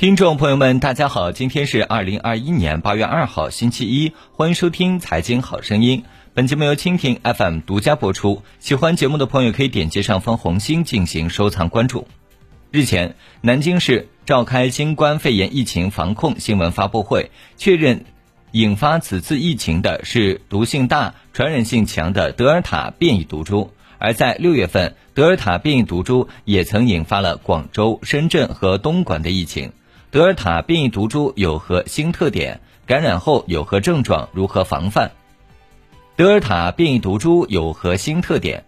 听众朋友们，大家好，今天是二零二一年八月二号，星期一，欢迎收听《财经好声音》。本节目由蜻蜓 FM 独家播出。喜欢节目的朋友可以点击上方红心进行收藏关注。日前，南京市召开新冠肺炎疫情防控新闻发布会，确认引发此次疫情的是毒性大、传染性强的德尔塔变异毒株。而在六月份，德尔塔变异毒株也曾引发了广州、深圳和东莞的疫情。德尔塔变异毒株有何新特点？感染后有何症状？如何防范？德尔塔变异毒株有何新特点？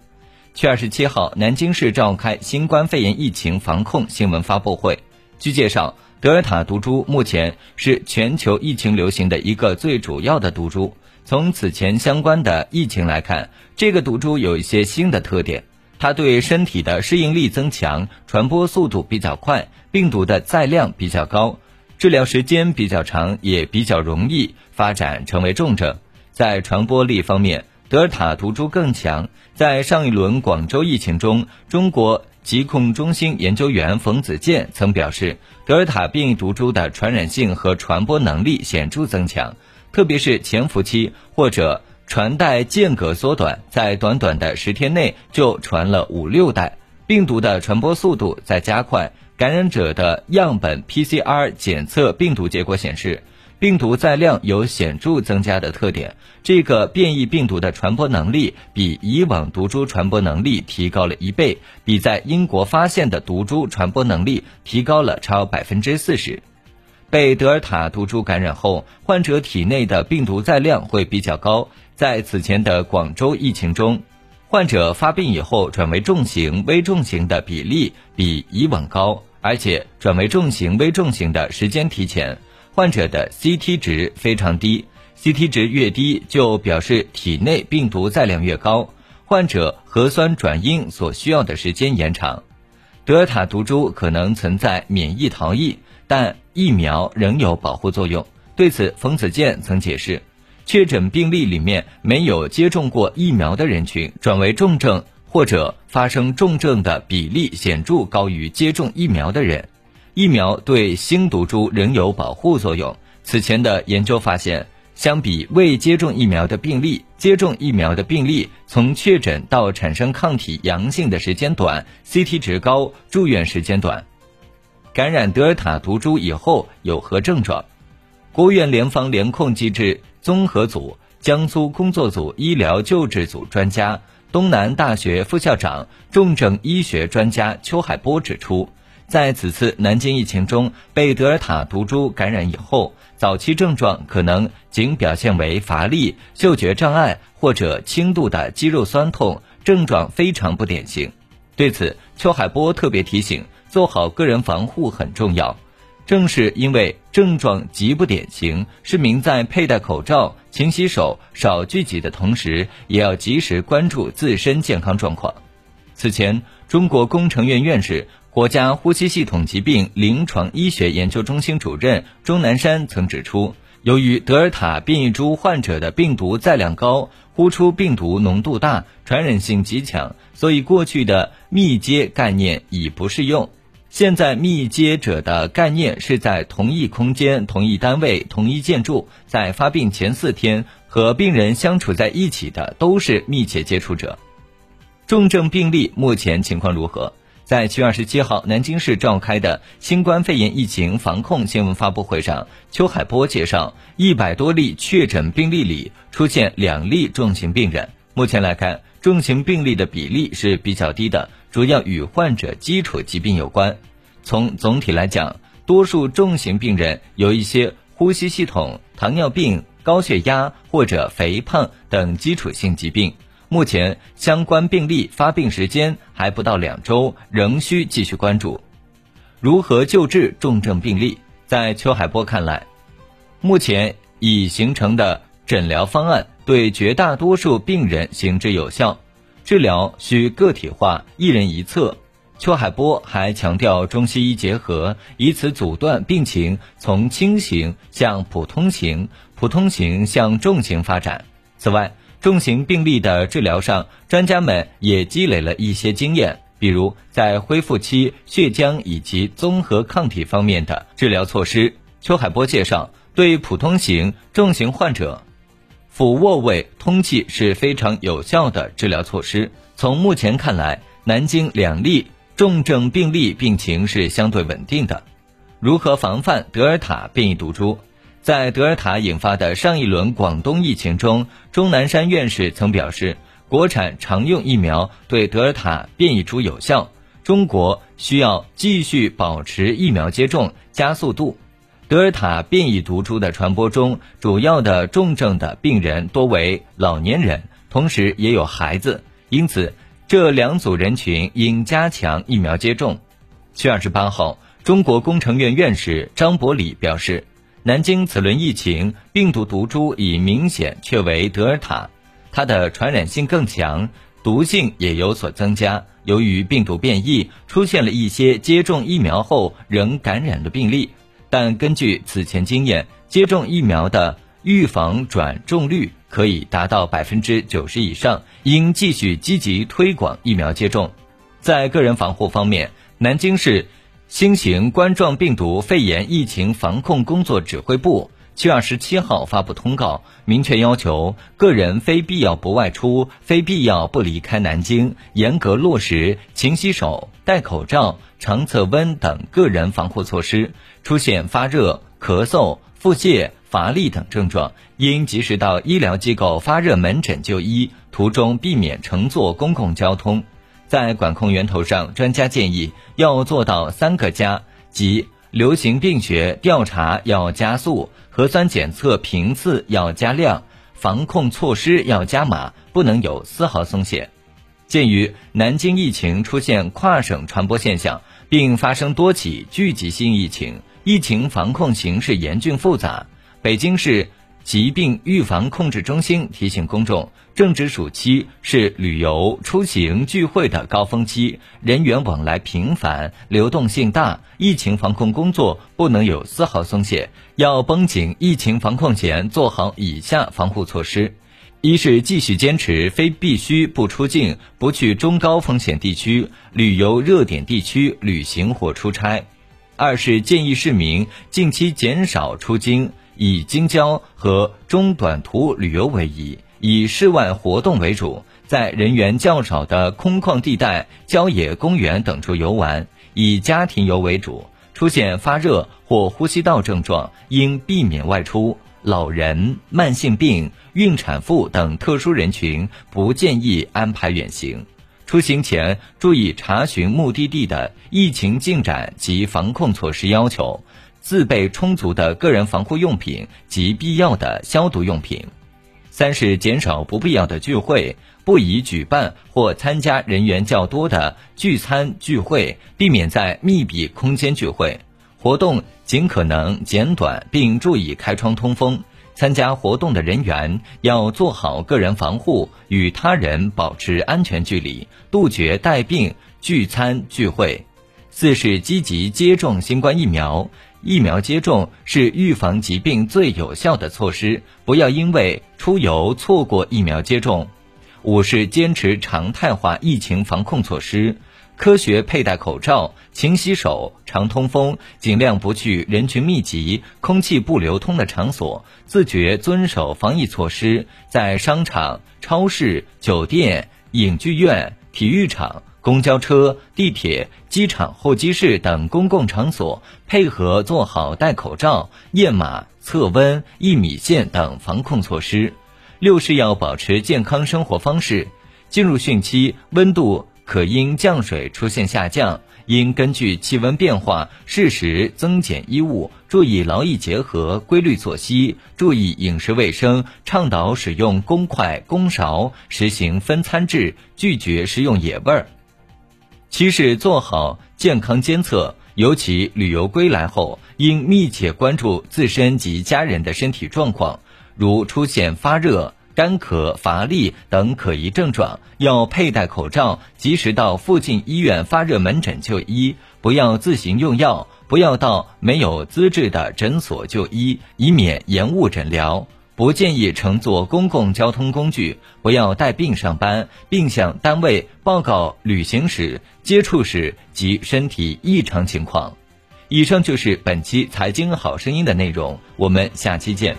七月二十七号，南京市召开新冠肺炎疫情防控新闻发布会。据介绍，德尔塔毒株目前是全球疫情流行的一个最主要的毒株。从此前相关的疫情来看，这个毒株有一些新的特点。它对身体的适应力增强，传播速度比较快，病毒的载量比较高，治疗时间比较长，也比较容易发展成为重症。在传播力方面，德尔塔毒株更强。在上一轮广州疫情中，中国疾控中心研究员冯子健曾表示，德尔塔变异毒株的传染性和传播能力显著增强，特别是潜伏期或者。传代间隔缩短，在短短的十天内就传了五六代，病毒的传播速度在加快。感染者的样本 PCR 检测病毒结果显示，病毒载量有显著增加的特点。这个变异病毒的传播能力比以往毒株传播能力提高了一倍，比在英国发现的毒株传播能力提高了超百分之四十。被德尔塔毒株感染后，患者体内的病毒载量会比较高。在此前的广州疫情中，患者发病以后转为重型、危重型的比例比以往高，而且转为重型、危重型的时间提前。患者的 CT 值非常低，CT 值越低就表示体内病毒载量越高，患者核酸转阴所需要的时间延长。德尔塔毒株可能存在免疫逃逸。但疫苗仍有保护作用。对此，冯子健曾解释，确诊病例里面没有接种过疫苗的人群转为重症或者发生重症的比例显著高于接种疫苗的人。疫苗对新毒株仍有保护作用。此前的研究发现，相比未接种疫苗的病例，接种疫苗的病例从确诊到产生抗体阳性的时间短，CT 值高，住院时间短。感染德尔塔毒株以后有何症状？国务院联防联控机制综合组江苏工作组医疗救治组专家、东南大学副校长、重症医学专家邱海波指出，在此次南京疫情中，被德尔塔毒株感染以后，早期症状可能仅表现为乏力、嗅觉障碍或者轻度的肌肉酸痛，症状非常不典型。对此，邱海波特别提醒。做好个人防护很重要，正是因为症状极不典型，市民在佩戴口罩、勤洗手、少聚集的同时，也要及时关注自身健康状况。此前，中国工程院院士、国家呼吸系统疾病临床医学研究中心主任钟南山曾指出，由于德尔塔变异株患者的病毒载量高，呼出病毒浓度大，传染性极强，所以过去的密接概念已不适用。现在密接者的概念是在同一空间、同一单位、同一建筑，在发病前四天和病人相处在一起的都是密切接触者。重症病例目前情况如何？在七月二十七号南京市召开的新冠肺炎疫情防控新闻发布会上，邱海波介绍，一百多例确诊病例里出现两例重型病人。目前来看，重型病例的比例是比较低的。主要与患者基础疾病有关。从总体来讲，多数重型病人有一些呼吸系统、糖尿病、高血压或者肥胖等基础性疾病。目前相关病例发病时间还不到两周，仍需继续关注。如何救治重症病例？在邱海波看来，目前已形成的诊疗方案对绝大多数病人行之有效。治疗需个体化，一人一策。邱海波还强调中西医结合，以此阻断病情从轻型向普通型、普通型向重型发展。此外，重型病例的治疗上，专家们也积累了一些经验，比如在恢复期血浆以及综合抗体方面的治疗措施。邱海波介绍，对普通型、重型患者，俯卧位通气是非常有效的治疗措施。从目前看来，南京两例重症病例病情是相对稳定的。如何防范德尔塔变异毒株？在德尔塔引发的上一轮广东疫情中，钟南山院士曾表示，国产常用疫苗对德尔塔变异株有效，中国需要继续保持疫苗接种加速度。德尔塔变异毒株的传播中，主要的重症的病人多为老年人，同时也有孩子，因此这两组人群应加强疫苗接种。七月二十八号，中国工程院院士张伯礼表示。南京此轮疫情病毒毒株已明显确为德尔塔，它的传染性更强，毒性也有所增加。由于病毒变异，出现了一些接种疫苗后仍感染的病例，但根据此前经验，接种疫苗的预防转重率可以达到百分之九十以上，应继续积极推广疫苗接种。在个人防护方面，南京市。新型冠状病毒肺炎疫情防控工作指挥部七月二十七号发布通告，明确要求个人非必要不外出、非必要不离开南京，严格落实勤洗手、戴口罩、常测温等个人防护措施。出现发热、咳嗽、腹泻、乏力等症状，应及时到医疗机构发热门诊就医，途中避免乘坐公共交通。在管控源头上，专家建议要做到三个加，即流行病学调查要加速，核酸检测频次要加量，防控措施要加码，不能有丝毫松懈。鉴于南京疫情出现跨省传播现象，并发生多起聚集性疫情，疫情防控形势严峻复杂，北京市。疾病预防控制中心提醒公众，正值暑期，是旅游、出行、聚会的高峰期，人员往来频繁，流动性大，疫情防控工作不能有丝毫松懈，要绷紧疫情防控前做好以下防护措施：一是继续坚持非必须不出境、不去中高风险地区、旅游热点地区旅行或出差；二是建议市民近期减少出京。以京郊和中短途旅游为宜，以室外活动为主，在人员较少的空旷地带、郊野公园等处游玩，以家庭游为主。出现发热或呼吸道症状，应避免外出。老人、慢性病、孕产妇等特殊人群不建议安排远行。出行前注意查询目的地的疫情进展及防控措施要求。自备充足的个人防护用品及必要的消毒用品。三是减少不必要的聚会，不宜举办或参加人员较多的聚餐聚会，避免在密闭空间聚会。活动尽可能简短，并注意开窗通风。参加活动的人员要做好个人防护，与他人保持安全距离，杜绝带病聚餐聚会。四是积极接种新冠疫苗。疫苗接种是预防疾病最有效的措施，不要因为出游错过疫苗接种。五是坚持常态化疫情防控措施，科学佩戴口罩、勤洗手、常通风，尽量不去人群密集、空气不流通的场所，自觉遵守防疫措施，在商场、超市、酒店、影剧院、体育场。公交车、地铁、机场候机室等公共场所配合做好戴口罩、验码、测温、一米线等防控措施。六是要保持健康生活方式。进入汛期，温度可因降水出现下降，应根据气温变化适时增减衣物，注意劳逸结合、规律作息，注意饮食卫生，倡导使用公筷公勺，实行分餐制，拒绝食用野味儿。七是做好健康监测，尤其旅游归来后，应密切关注自身及家人的身体状况，如出现发热、干咳、乏力等可疑症状，要佩戴口罩，及时到附近医院发热门诊就医，不要自行用药，不要到没有资质的诊所就医，以免延误诊疗。不建议乘坐公共交通工具，不要带病上班，并向单位报告旅行时、接触时及身体异常情况。以上就是本期《财经好声音》的内容，我们下期见。